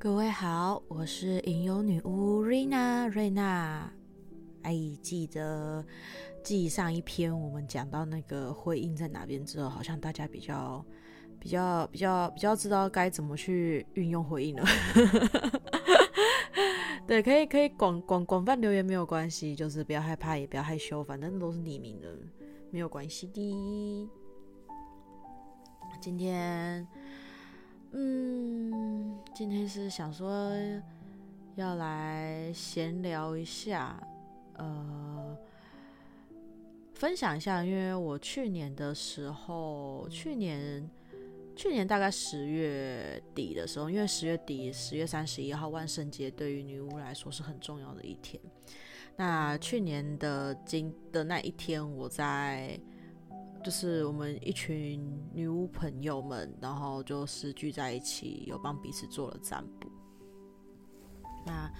各位好，我是吟游女巫瑞娜瑞娜。哎，记得记上一篇我们讲到那个会阴在哪边之后，好像大家比较比较比较比较知道该怎么去运用会阴了。对，可以可以广广广泛留言没有关系，就是不要害怕，也不要害羞，反正都是匿名的，没有关系的。今天。嗯，今天是想说要来闲聊一下，呃，分享一下，因为我去年的时候，去年去年大概十月底的时候，因为十月底十月三十一号万圣节对于女巫来说是很重要的一天。那去年的今的那一天，我在。就是我们一群女巫朋友们，然后就是聚在一起，有帮彼此做了占卜。那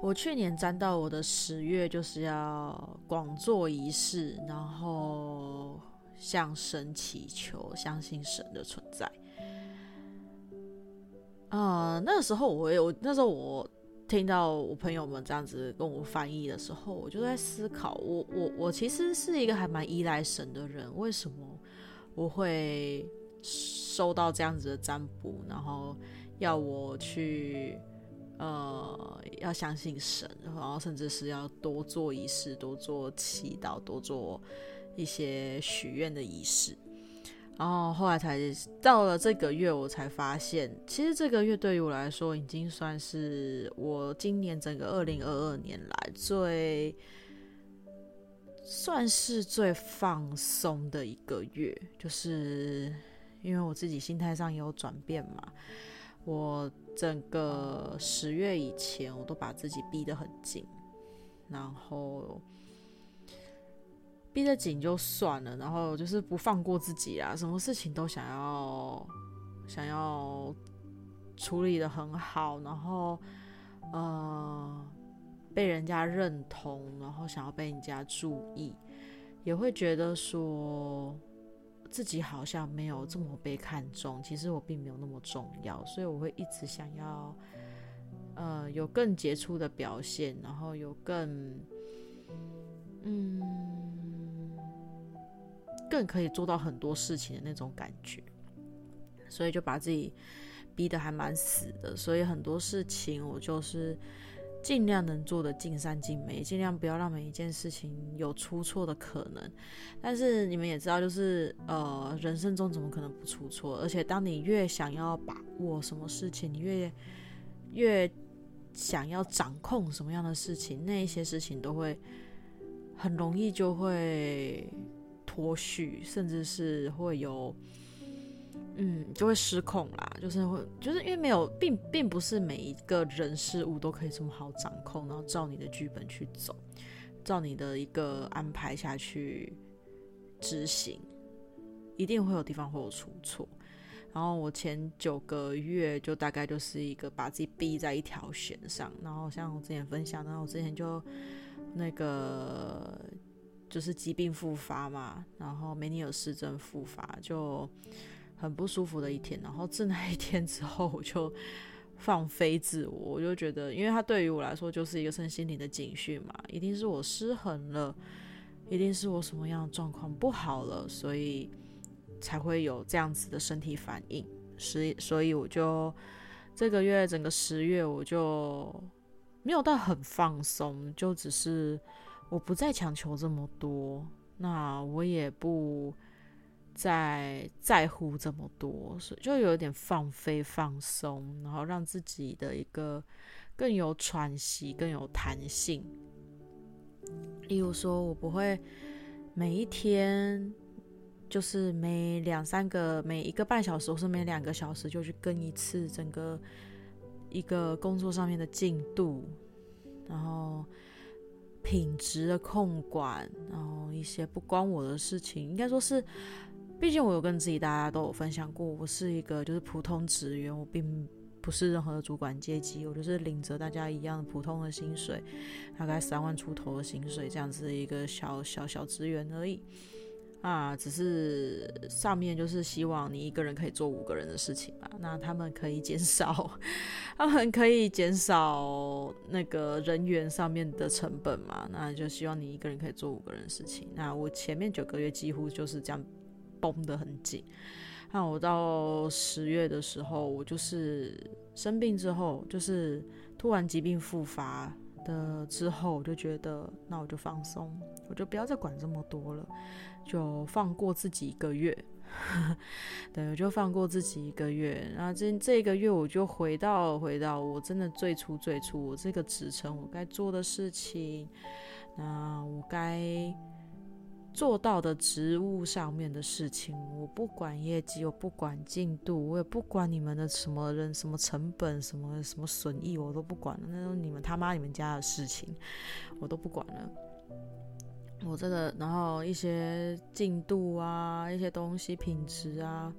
我去年占到我的十月，就是要广做仪式，然后向神祈求，相信神的存在。啊、那个时候我有，那时候我。听到我朋友们这样子跟我翻译的时候，我就在思考我，我我其实是一个还蛮依赖神的人，为什么我会收到这样子的占卜，然后要我去呃要相信神，然后甚至是要多做仪式，多做祈祷，多做一些许愿的仪式。然后后来才到了这个月，我才发现，其实这个月对于我来说，已经算是我今年整个二零二二年来最算是最放松的一个月。就是因为我自己心态上也有转变嘛，我整个十月以前，我都把自己逼得很紧，然后。逼得紧就算了，然后就是不放过自己啊，什么事情都想要想要处理得很好，然后呃被人家认同，然后想要被人家注意，也会觉得说自己好像没有这么被看重，其实我并没有那么重要，所以我会一直想要呃有更杰出的表现，然后有更嗯。更可以做到很多事情的那种感觉，所以就把自己逼得还蛮死的。所以很多事情我就是尽量能做的尽善尽美，尽量不要让每一件事情有出错的可能。但是你们也知道，就是呃，人生中怎么可能不出错？而且当你越想要把握什么事情，你越越想要掌控什么样的事情，那一些事情都会很容易就会。脱序，甚至是会有，嗯，就会失控啦。就是会，就是因为没有，并并不是每一个人事物都可以这么好掌控，然后照你的剧本去走，照你的一个安排下去执行，一定会有地方会有出错。然后我前九个月就大概就是一个把自己逼在一条弦上，然后像我之前分享，然后我之前就那个。就是疾病复发嘛，然后梅尼尔氏症复发，就很不舒服的一天。然后自那一天之后，我就放飞自我，我就觉得，因为它对于我来说就是一个身心灵的警讯嘛，一定是我失衡了，一定是我什么样的状况不好了，所以才会有这样子的身体反应。所以，所以我就这个月整个十月，我就没有到很放松，就只是。我不再强求这么多，那我也不再在乎这么多，所以就有点放飞放松，然后让自己的一个更有喘息、更有弹性。例如说，我不会每一天就是每两三个、每一个半小时或是每两个小时就去跟一次整个一个工作上面的进度，然后。品质的控管，然后一些不关我的事情，应该说是，毕竟我有跟自己大家都有分享过，我是一个就是普通职员，我并不是任何的主管阶级，我就是领着大家一样普通的薪水，大概三万出头的薪水这样子的一个小小小职员而已。啊，只是上面就是希望你一个人可以做五个人的事情嘛，那他们可以减少，他们可以减少那个人员上面的成本嘛，那就希望你一个人可以做五个人的事情。那我前面九个月几乎就是这样绷得很紧，那我到十月的时候，我就是生病之后，就是突然疾病复发的之后，我就觉得那我就放松，我就不要再管这么多了。就放过自己一个月，对，我就放过自己一个月。然后这这个月，我就回到回到我真的最初最初我这个职称我该做的事情，那我该做到的职务上面的事情，我不管业绩，我不管进度，我也不管你们的什么人、什么成本、什么什么损益，我都不管了。那种你们他妈你们家的事情，我都不管了。我这个，然后一些进度啊，一些东西品质啊，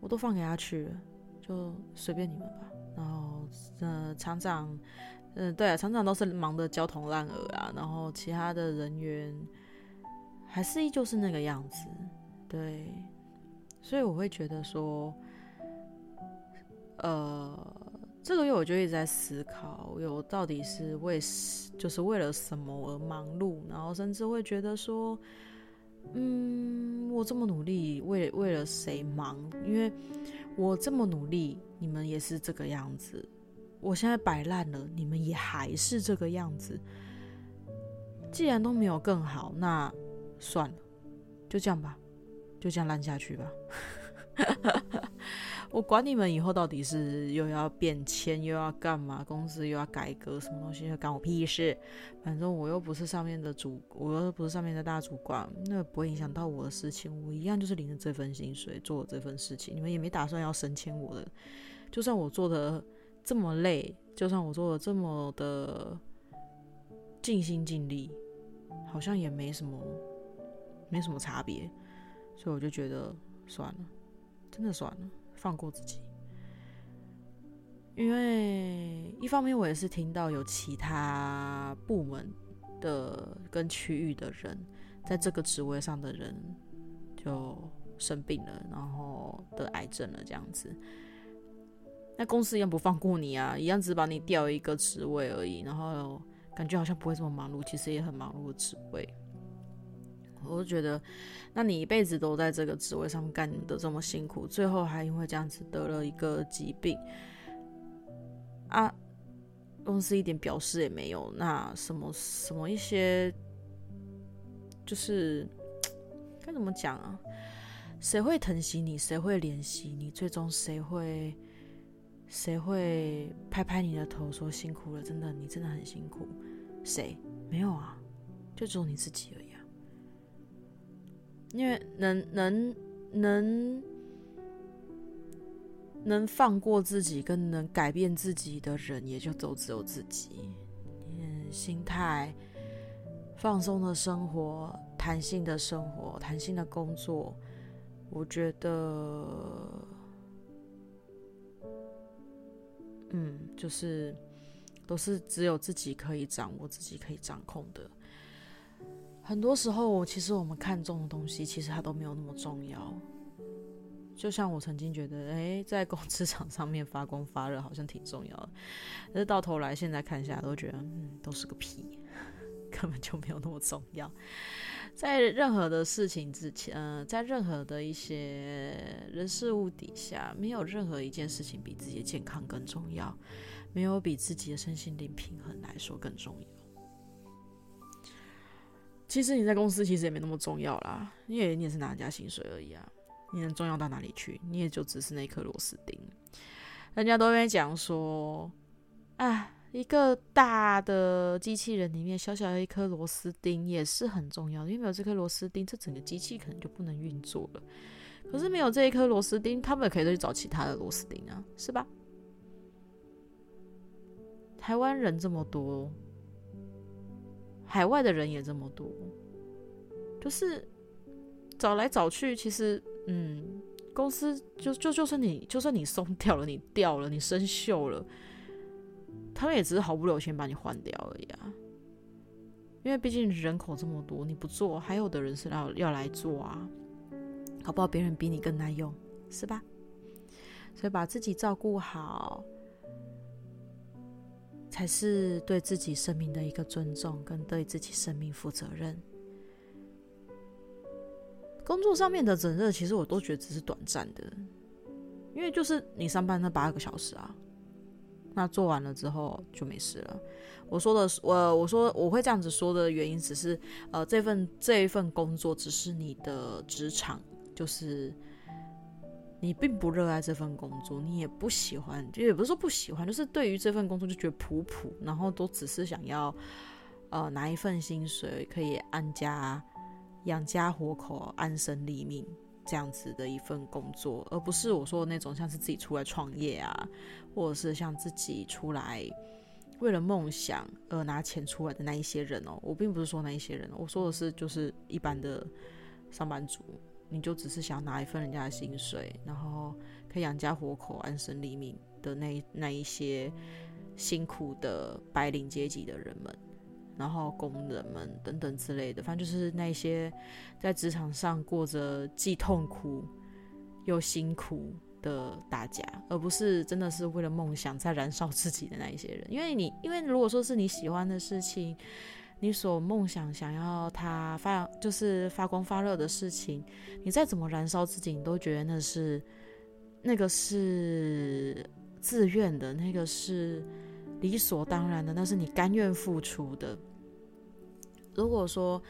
我都放给他去了，就随便你们吧。然后，呃，厂长，嗯、对啊，厂长都是忙得焦头烂额啊。然后其他的人员还是依旧是那个样子，对。所以我会觉得说，呃。这个月我就一直在思考，我到底是为就是为了什么而忙碌，然后甚至会觉得说，嗯，我这么努力，为为了谁忙？因为我这么努力，你们也是这个样子。我现在摆烂了，你们也还是这个样子。既然都没有更好，那算了，就这样吧，就这样烂下去吧。我管你们以后到底是又要变迁，又要干嘛，公司又要改革，什么东西，干我屁事。反正我又不是上面的主，我又不是上面的大主管，那不会影响到我的事情。我一样就是领着这份薪水做这份事情，你们也没打算要升迁我的。就算我做的这么累，就算我做的这么的尽心尽力，好像也没什么，没什么差别。所以我就觉得算了，真的算了。放过自己，因为一方面我也是听到有其他部门的跟区域的人，在这个职位上的人就生病了，然后得癌症了这样子。那公司一样不放过你啊，一样只把你调一个职位而已，然后感觉好像不会这么忙碌，其实也很忙碌的职位。我就觉得，那你一辈子都在这个职位上干的这么辛苦，最后还因为这样子得了一个疾病啊，公司一点表示也没有，那什么什么一些，就是该怎么讲啊？谁会疼惜你？谁会怜惜你？最终谁会谁会拍拍你的头说辛苦了？真的，你真的很辛苦。谁？没有啊，就只有你自己而已。因为能能能能放过自己跟能改变自己的人，也就都只有自己。嗯，心态放松的生活，弹性的生活，弹性的工作，我觉得，嗯，就是都是只有自己可以掌握，自己可以掌控的。很多时候，其实我们看重的东西，其实它都没有那么重要。就像我曾经觉得，诶，在工职场上面发光发热好像挺重要的，但是到头来现在看下来，都觉得，嗯，都是个屁，根本就没有那么重要。在任何的事情之前，呃，在任何的一些人事物底下，没有任何一件事情比自己的健康更重要，没有比自己的身心灵平衡来说更重要。其实你在公司其实也没那么重要啦，因为你也是拿人家薪水而已啊，你能重要到哪里去？你也就只是那颗螺丝钉。人家都会讲说，啊，一个大的机器人里面小小的一颗螺丝钉也是很重要的，因为没有这颗螺丝钉，这整个机器可能就不能运作了。可是没有这一颗螺丝钉，他们也可以再去找其他的螺丝钉啊，是吧？台湾人这么多。海外的人也这么多，就是找来找去，其实，嗯，公司就就就算你就算你松掉了，你掉了，你生锈了，他们也只是毫不留情把你换掉而已啊。因为毕竟人口这么多，你不做，还有的人是要要来做啊，搞不好别人比你更耐用，是吧？所以把自己照顾好，才是对自己生命的一个尊重，跟对自己生命负责任。工作上面的整热，其实我都觉得只是短暂的，因为就是你上班那八个小时啊。那做完了之后就没事了。我说的，我我说我会这样子说的原因，只是呃，这份这一份工作只是你的职场，就是你并不热爱这份工作，你也不喜欢，就也不是说不喜欢，就是对于这份工作就觉得普普，然后都只是想要呃拿一份薪水，可以安家养家活口，安身立命。这样子的一份工作，而不是我说的那种像是自己出来创业啊，或者是像自己出来为了梦想而拿钱出来的那一些人哦。我并不是说那一些人，我说的是就是一般的上班族，你就只是想拿一份人家的薪水，然后可以养家活口、安身立命的那那一些辛苦的白领阶级的人们。然后工人们等等之类的，反正就是那些在职场上过着既痛苦又辛苦的大家，而不是真的是为了梦想在燃烧自己的那一些人。因为你，因为如果说是你喜欢的事情，你所梦想想要它发，就是发光发热的事情，你再怎么燃烧自己，你都觉得那是那个是自愿的，那个是。理所当然的，那是你甘愿付出的。如果说，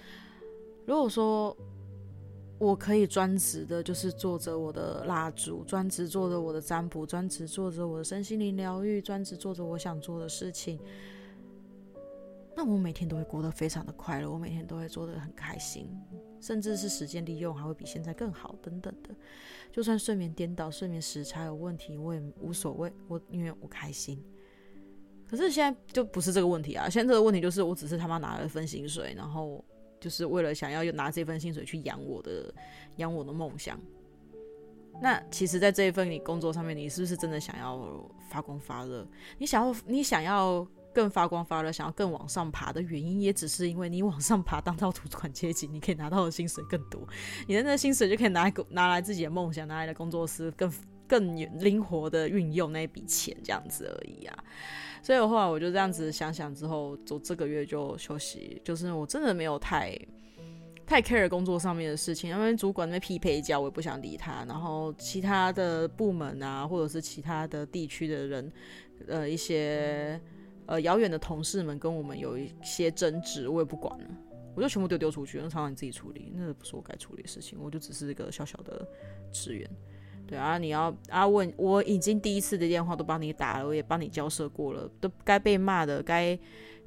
如果说我可以专职的，就是做着我的蜡烛，专职做着我的占卜，专职做着我的身心灵疗愈，专职做着我想做的事情，那我每天都会过得非常的快乐，我每天都会做得很开心，甚至是时间利用还会比现在更好，等等的。就算睡眠颠倒、睡眠时差有问题，我也无所谓，我因为我开心。可是现在就不是这个问题啊！现在这个问题就是，我只是他妈拿了一份薪水，然后就是为了想要拿这份薪水去养我的养我的梦想。那其实，在这一份你工作上面，你是不是真的想要发光发热？你想要你想要更发光发热，想要更往上爬的原因，也只是因为你往上爬，当到主管阶级，你可以拿到的薪水更多，你的那薪水就可以拿来拿来自己的梦想，拿来的工作室更更灵活的运用那一笔钱，这样子而已啊。所以的话，我就这样子想想之后，就这个月就休息。就是我真的没有太太 care 工作上面的事情，因为主管那边匹配叫，我也不想理他。然后其他的部门啊，或者是其他的地区的人，呃，一些呃遥远的同事们跟我们有一些争执，我也不管了，我就全部丢丢出去，那厂长你自己处理，那不是我该处理的事情，我就只是一个小小的职员。对啊，你要啊问，我已经第一次的电话都帮你打了，我也帮你交涉过了，都该被骂的、该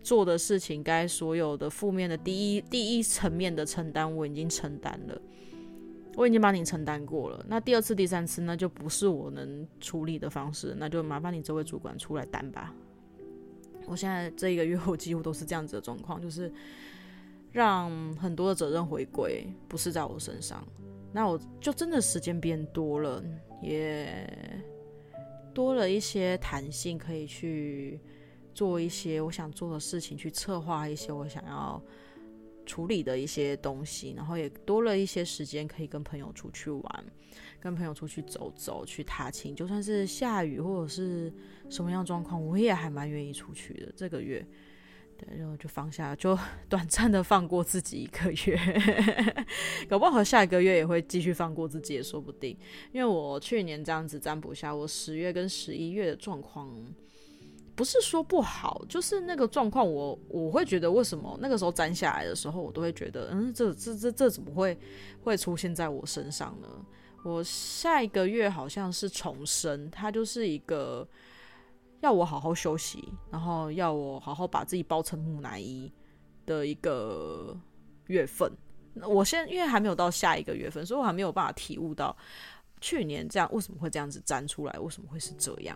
做的事情、该所有的负面的第一第一层面的承担，我已经承担了，我已经帮你承担过了。那第二次、第三次，那就不是我能处理的方式，那就麻烦你这位主管出来担吧。我现在这一个月，我几乎都是这样子的状况，就是让很多的责任回归，不是在我身上。那我就真的时间变多了，也多了一些弹性，可以去做一些我想做的事情，去策划一些我想要处理的一些东西，然后也多了一些时间可以跟朋友出去玩，跟朋友出去走走，去踏青，就算是下雨或者是什么样状况，我也还蛮愿意出去的。这个月。对，然后就放下，就短暂的放过自己一个月，搞不好下一个月也会继续放过自己也说不定。因为我去年这样子占卜下，我十月跟十一月的状况，不是说不好，就是那个状况，我我会觉得为什么那个时候粘下来的时候，我都会觉得，嗯，这这这这怎么会会出现在我身上呢？我下一个月好像是重生，它就是一个。要我好好休息，然后要我好好把自己包成木乃伊的一个月份。我现在因为还没有到下一个月份，所以我还没有办法体悟到去年这样为什么会这样子粘出来，为什么会是这样。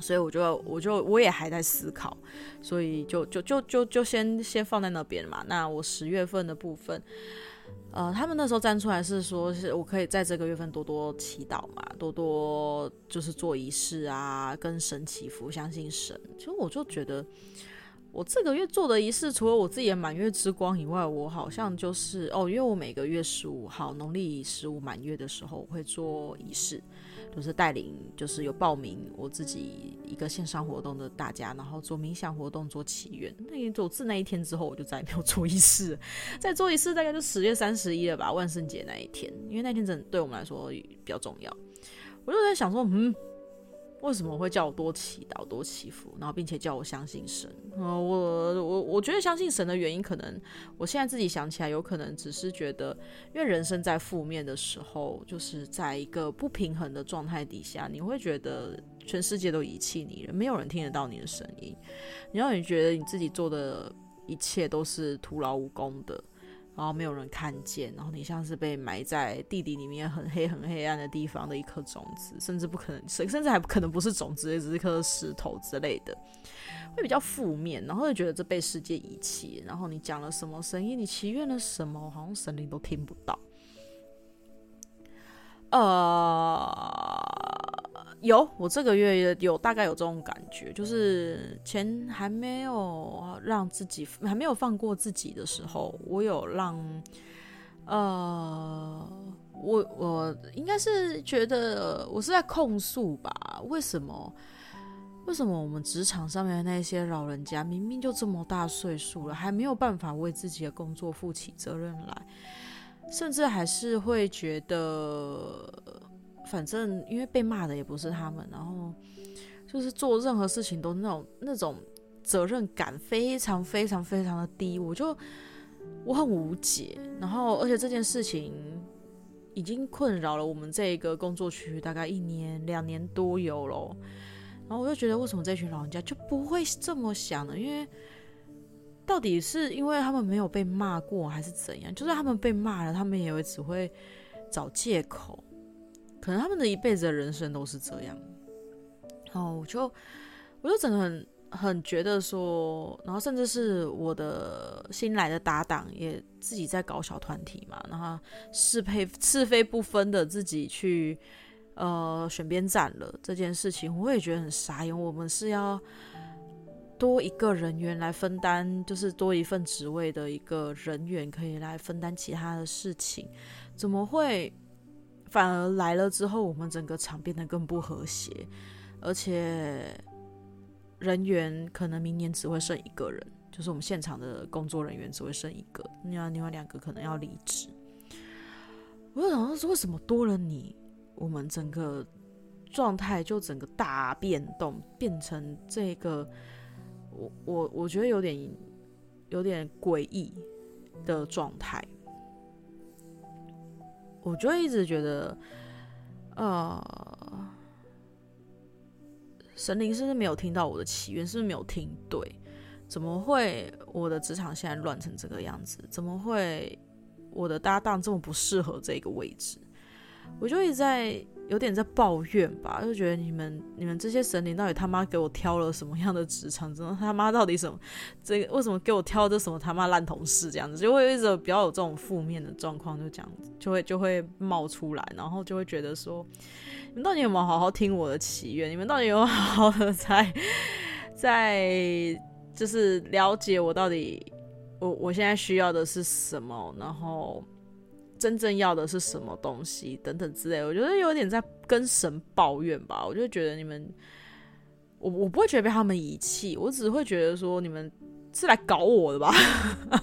所以我就我就我也还在思考，所以就就就就就先先放在那边嘛。那我十月份的部分。呃，他们那时候站出来是说，是我可以在这个月份多多祈祷嘛，多多就是做仪式啊，跟神祈福，相信神。其实我就觉得，我这个月做的仪式，除了我自己的满月之光以外，我好像就是哦，因为我每个月十五号农历十五满月的时候，我会做仪式，就是带领，就是有报名我自己一个线上活动的大家，然后做冥想活动，做祈愿。那走自那一天之后，我就再也没有做一次。再做一次大概就十月三十一了吧，万圣节那一天，因为那天真的对我们来说比较重要。我就在想说，嗯。为什么会叫我多祈祷、多祈福，然后并且叫我相信神？呃，我我我觉得相信神的原因，可能我现在自己想起来，有可能只是觉得，因为人生在负面的时候，就是在一个不平衡的状态底下，你会觉得全世界都遗弃你了，没有人听得到你的声音，然后你觉得你自己做的一切都是徒劳无功的。然后没有人看见，然后你像是被埋在地底里面很黑很黑暗的地方的一颗种子，甚至不可能，甚甚至还可能不是种子，只是颗石头之类的，会比较负面，然后就觉得这被世界遗弃，然后你讲了什么声音，你祈愿了什么，好像神灵都听不到。呃。有，我这个月有大概有这种感觉，就是钱还没有让自己还没有放过自己的时候，我有让，呃，我我应该是觉得我是在控诉吧？为什么？为什么我们职场上面的那些老人家明明就这么大岁数了，还没有办法为自己的工作负起责任来，甚至还是会觉得。反正因为被骂的也不是他们，然后就是做任何事情都那种那种责任感非常非常非常的低，我就我很无解。然后而且这件事情已经困扰了我们这一个工作区大概一年两年多有了，然后我就觉得为什么这群老人家就不会这么想呢？因为到底是因为他们没有被骂过还是怎样？就是他们被骂了，他们也会只会找借口。可能他们的一辈子的人生都是这样，然后我就，我就整个很很觉得说，然后甚至是我的新来的搭档也自己在搞小团体嘛，然后是非是非不分的自己去呃选边站了这件事情，我也觉得很傻因为。我们是要多一个人员来分担，就是多一份职位的一个人员可以来分担其他的事情，怎么会？反而来了之后，我们整个场变得更不和谐，而且人员可能明年只会剩一个人，就是我们现场的工作人员只会剩一个，那另外两个可能要离职。我就想说，为什么多了你，我们整个状态就整个大变动，变成这个，我我我觉得有点有点诡异的状态。我就一直觉得，呃，神灵是不是没有听到我的祈愿？是不是没有听对？怎么会我的职场现在乱成这个样子？怎么会我的搭档这么不适合这个位置？我就一直在。有点在抱怨吧，就觉得你们你们这些神灵到底他妈给我挑了什么样的职场？真的他妈到底什么？这个为什么给我挑这什么他妈烂同事？这样子就会一直比较有这种负面的状况，就这样子就会就会冒出来，然后就会觉得说，你们到底有没有好好听我的祈愿？你们到底有没有好好的在在就是了解我到底我我现在需要的是什么？然后。真正要的是什么东西等等之类，我觉得有点在跟神抱怨吧。我就觉得你们，我我不会觉得被他们遗弃，我只会觉得说你们是来搞我的吧。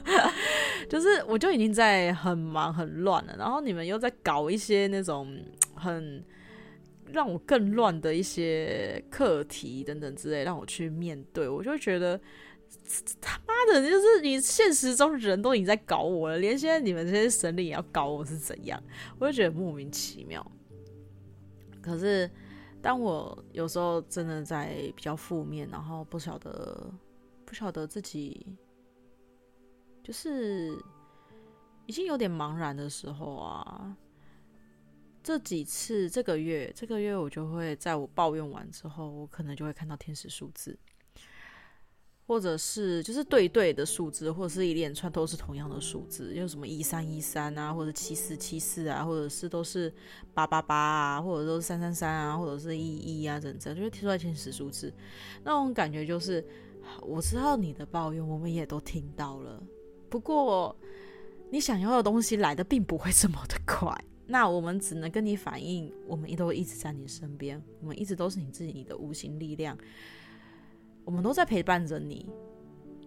就是我就已经在很忙很乱了，然后你们又在搞一些那种很让我更乱的一些课题等等之类，让我去面对，我就觉得。他妈的，就是你现实中人都已经在搞我了，连现在你们这些神灵也要搞我是怎样？我就觉得莫名其妙。可是当我有时候真的在比较负面，然后不晓得不晓得自己就是已经有点茫然的时候啊，这几次这个月这个月我就会在我抱怨完之后，我可能就会看到天使数字。或者是就是对对的数字，或者是一连串都是同样的数字，有什么一三一三啊，或者七四七四啊，或者是都是八八八啊，或者都是三三三啊，或者是一一啊，等等，就会提出来前十数字，那种感觉就是我知道你的抱怨，我们也都听到了。不过，你想要的东西来的并不会这么的快。那我们只能跟你反映，我们都一直在你身边，我们一直都是你自己你的无形力量，我们都在陪伴着你。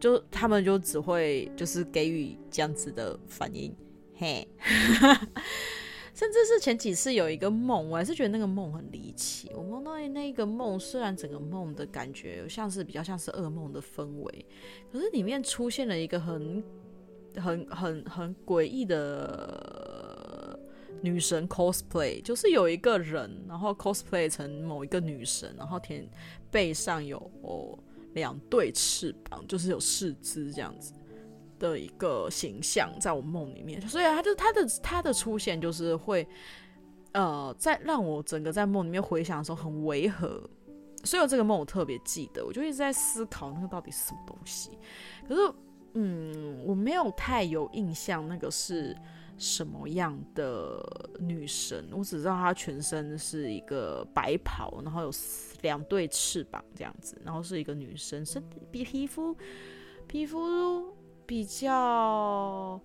就他们就只会就是给予这样子的反应，嘿。甚至是前几次有一个梦，我还是觉得那个梦很离奇。我梦到那个梦，虽然整个梦的感觉像是比较像是噩梦的氛围，可是里面出现了一个很、很、很、很诡异的女神 cosplay，就是有一个人，然后 cosplay 成某一个女神，然后天背上有两对翅膀，就是有四肢这样子。的一个形象在我梦里面，所以他就他的他的出现就是会，呃，在让我整个在梦里面回想的时候很违和，所以我这个梦我特别记得，我就一直在思考那个到底是什么东西。可是，嗯，我没有太有印象那个是什么样的女神，我只知道她全身是一个白袍，然后有两对翅膀这样子，然后是一个女生，身比皮肤皮肤。比较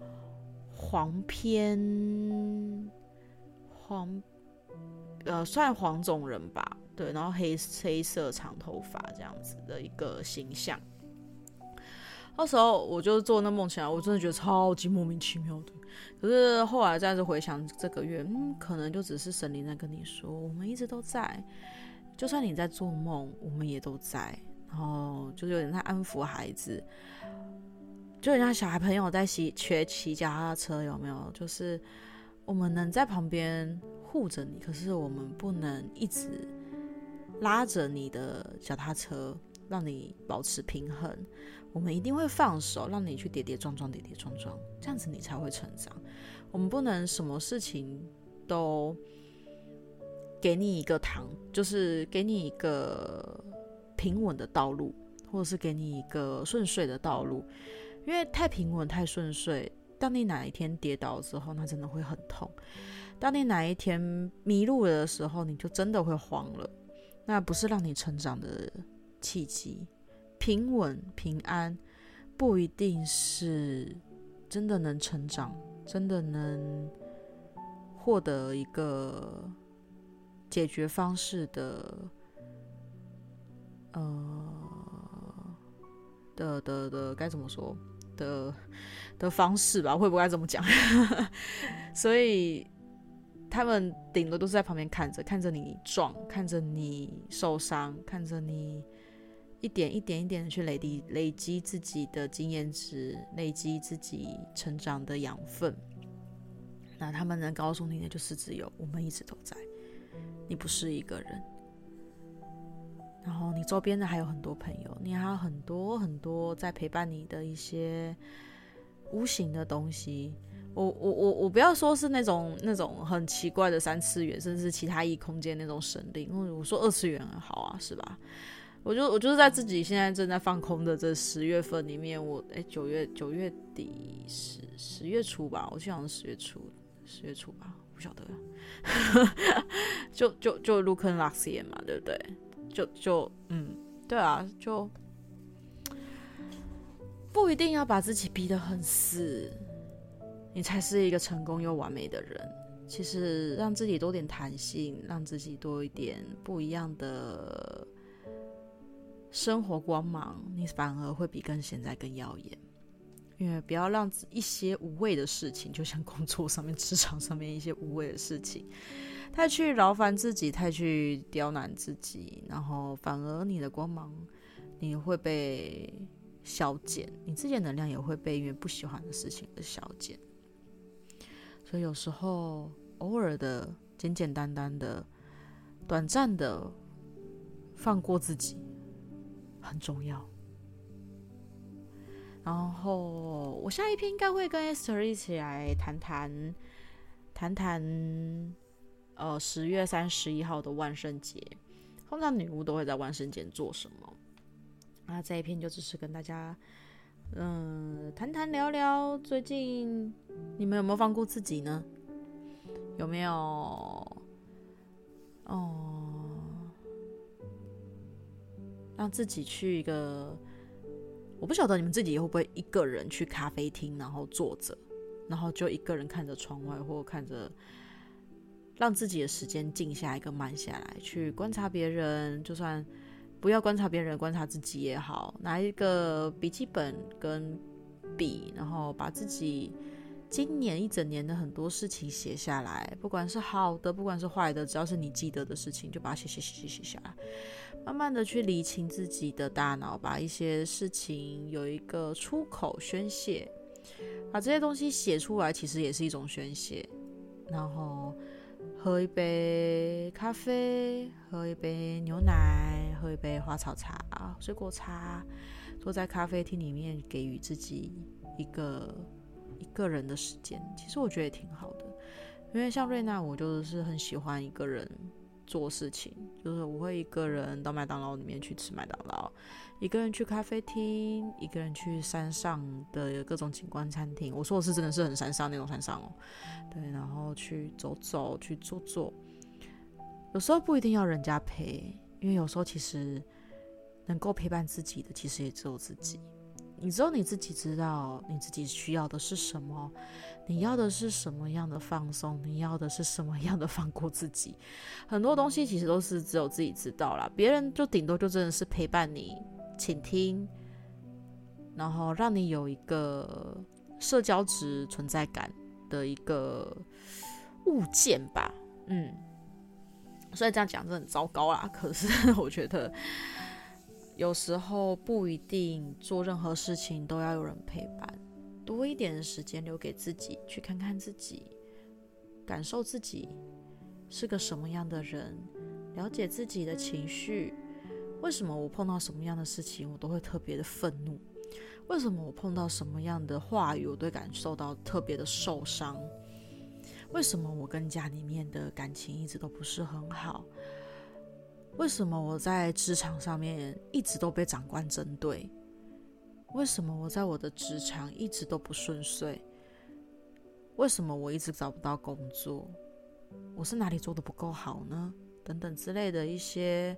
黄偏黄，呃，算黄种人吧，对，然后黑黑色长头发这样子的一个形象。那时候我就做那梦起来，我真的觉得超级莫名其妙的。可是后来再次回想这个月，嗯，可能就只是神灵在跟你说，我们一直都在，就算你在做梦，我们也都在。然后就是有点在安抚孩子。就人家小孩朋友在骑学骑脚踏车，有没有？就是我们能在旁边护着你，可是我们不能一直拉着你的脚踏车，让你保持平衡。我们一定会放手，让你去跌跌撞撞，跌跌撞撞，这样子你才会成长。我们不能什么事情都给你一个糖，就是给你一个平稳的道路，或者是给你一个顺遂的道路。因为太平稳、太顺遂，当你哪一天跌倒之后，那真的会很痛。当你哪一天迷路了的时候，你就真的会慌了。那不是让你成长的契机。平稳、平安，不一定是真的能成长，真的能获得一个解决方式的，呃，的的的，该怎么说？的的方式吧，会不会该这么讲？所以他们顶多都是在旁边看着，看着你撞，看着你受伤，看着你一点一点一点的去累积累积自己的经验值，累积自己成长的养分。那他们能告诉你的就是只有我们一直都在，你不是一个人。然后你周边的还有很多朋友，你还有很多很多在陪伴你的一些无形的东西。我我我我不要说是那种那种很奇怪的三次元，甚至其他异空间那种神灵。因为我说二次元好啊，是吧？我就我就是在自己现在正在放空的这十月份里面，我哎九月九月底十十月初吧，我记得好像是十月初十月初吧，不晓得。就就就入坑 Luxiem 嘛，对不对？就就嗯，对啊，就不一定要把自己逼得很死，你才是一个成功又完美的人。其实让自己多点弹性，让自己多一点不一样的生活光芒，你反而会比跟现在更耀眼。因为不要让一些无谓的事情，就像工作上面、职场上面一些无谓的事情。太去劳烦自己，太去刁难自己，然后反而你的光芒，你会被消减，你自己的能量也会被因为不喜欢的事情而消减。所以有时候偶尔的简简单单的、短暂的放过自己很重要。然后我下一篇应该会跟 Esther 一起来谈谈，谈谈。呃，十月三十一号的万圣节，通常女巫都会在万圣节做什么？那这一篇就只是跟大家，嗯，谈谈聊聊，最近你们有没有放过自己呢？有没有？哦，让自己去一个我不晓得你们自己会不会一个人去咖啡厅，然后坐着，然后就一个人看着窗外，或看着，让自己的时间静下来，跟慢下来，去观察别人，就算不要观察别人，观察自己也好，拿一个笔记本跟笔，然后把自己。今年一整年的很多事情写下来，不管是好的，不管是坏的，只要是你记得的事情，就把它写写写写写下来，慢慢的去理清自己的大脑，把一些事情有一个出口宣泄，把这些东西写出来，其实也是一种宣泄。然后喝一杯咖啡，喝一杯牛奶，喝一杯花草茶、水果茶，坐在咖啡厅里面，给予自己一个。一个人的时间，其实我觉得也挺好的，因为像瑞娜，我就是很喜欢一个人做事情，就是我会一个人到麦当劳里面去吃麦当劳，一个人去咖啡厅，一个人去山上的各种景观餐厅。我说的是真的是很山上那种山上哦，对，然后去走走，去坐坐。有时候不一定要人家陪，因为有时候其实能够陪伴自己的，其实也只有自己。你只有你自己知道你自己需要的是什么，你要的是什么样的放松，你要的是什么样的放过自己。很多东西其实都是只有自己知道啦，别人就顶多就真的是陪伴你、倾听，然后让你有一个社交值存在感的一个物件吧。嗯，所以这样讲真的很糟糕啦。可是 我觉得。有时候不一定做任何事情都要有人陪伴，多一点的时间留给自己，去看看自己，感受自己是个什么样的人，了解自己的情绪。为什么我碰到什么样的事情，我都会特别的愤怒？为什么我碰到什么样的话语，我都感受到特别的受伤？为什么我跟家里面的感情一直都不是很好？为什么我在职场上面一直都被长官针对？为什么我在我的职场一直都不顺遂？为什么我一直找不到工作？我是哪里做的不够好呢？等等之类的一些，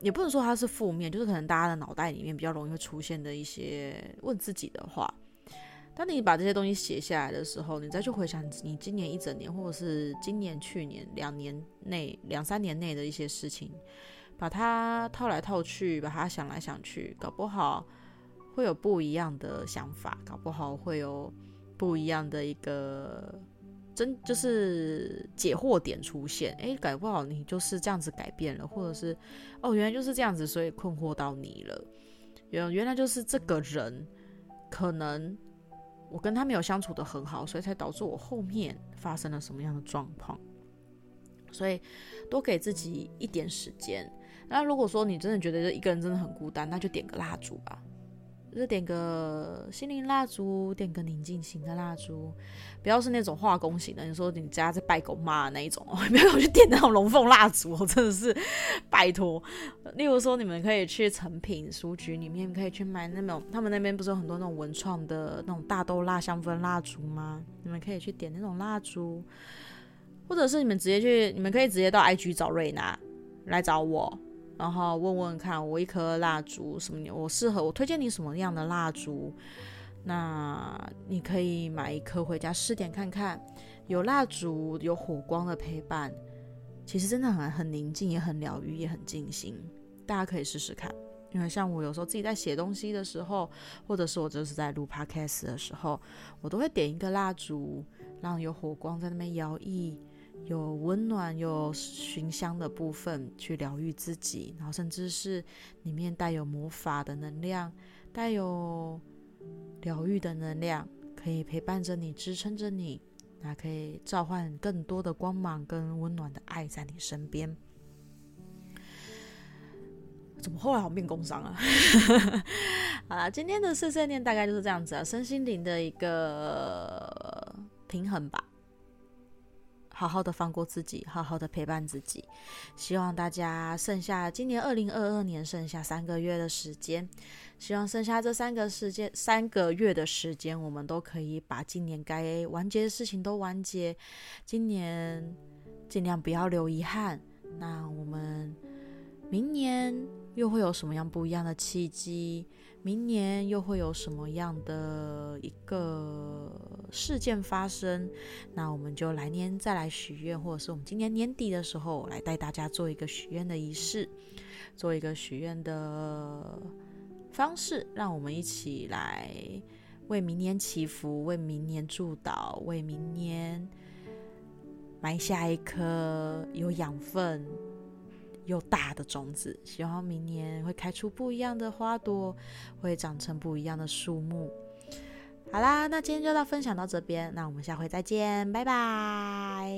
也不能说它是负面，就是可能大家的脑袋里面比较容易会出现的一些问自己的话。当你把这些东西写下来的时候，你再去回想你今年一整年，或者是今年、去年两年内、两三年内的一些事情，把它套来套去，把它想来想去，搞不好会有不一样的想法，搞不好会有不一样的一个真就是解惑点出现。诶，搞不好你就是这样子改变了，或者是哦，原来就是这样子，所以困惑到你了。原原来就是这个人可能。我跟他没有相处的很好，所以才导致我后面发生了什么样的状况。所以多给自己一点时间。那如果说你真的觉得这一个人真的很孤单，那就点个蜡烛吧。就点个心灵蜡烛，点个宁静型的蜡烛，不要是那种化工型的。你说你家在拜狗妈那一种，不要去点那种龙凤蜡烛，真的是拜托。例如说，你们可以去诚品书局里面，可以去买那种，他们那边不是有很多那种文创的那种大豆蜡香氛蜡烛吗？你们可以去点那种蜡烛，或者是你们直接去，你们可以直接到 IG 找瑞娜来找我。然后问问看，我一颗蜡烛什么？我适合我推荐你什么样的蜡烛？那你可以买一颗回家试点看看。有蜡烛，有火光的陪伴，其实真的很很宁静，也很疗愈，也很静心。大家可以试试看。因为像我有时候自己在写东西的时候，或者是我就是在录 podcast 的时候，我都会点一个蜡烛，让有火光在那边摇曳。有温暖、有熏香的部分去疗愈自己，然后甚至是里面带有魔法的能量，带有疗愈的能量，可以陪伴着你、支撑着你，那可以召唤更多的光芒跟温暖的爱在你身边。怎么后来好像变工伤啊？好啦，今天的碎碎念大概就是这样子啊，身心灵的一个平衡吧。好好的放过自己，好好的陪伴自己。希望大家剩下今年二零二二年剩下三个月的时间，希望剩下这三个时间三个月的时间，我们都可以把今年该完结的事情都完结。今年尽量不要留遗憾。那我们明年又会有什么样不一样的契机？明年又会有什么样的一个事件发生？那我们就来年再来许愿，或者是我们今年年底的时候来带大家做一个许愿的仪式，做一个许愿的方式，让我们一起来为明年祈福，为明年祝祷，为明年埋下一颗有养分。又大的种子，希望明年会开出不一样的花朵，会长成不一样的树木。好啦，那今天就到分享到这边，那我们下回再见，拜拜。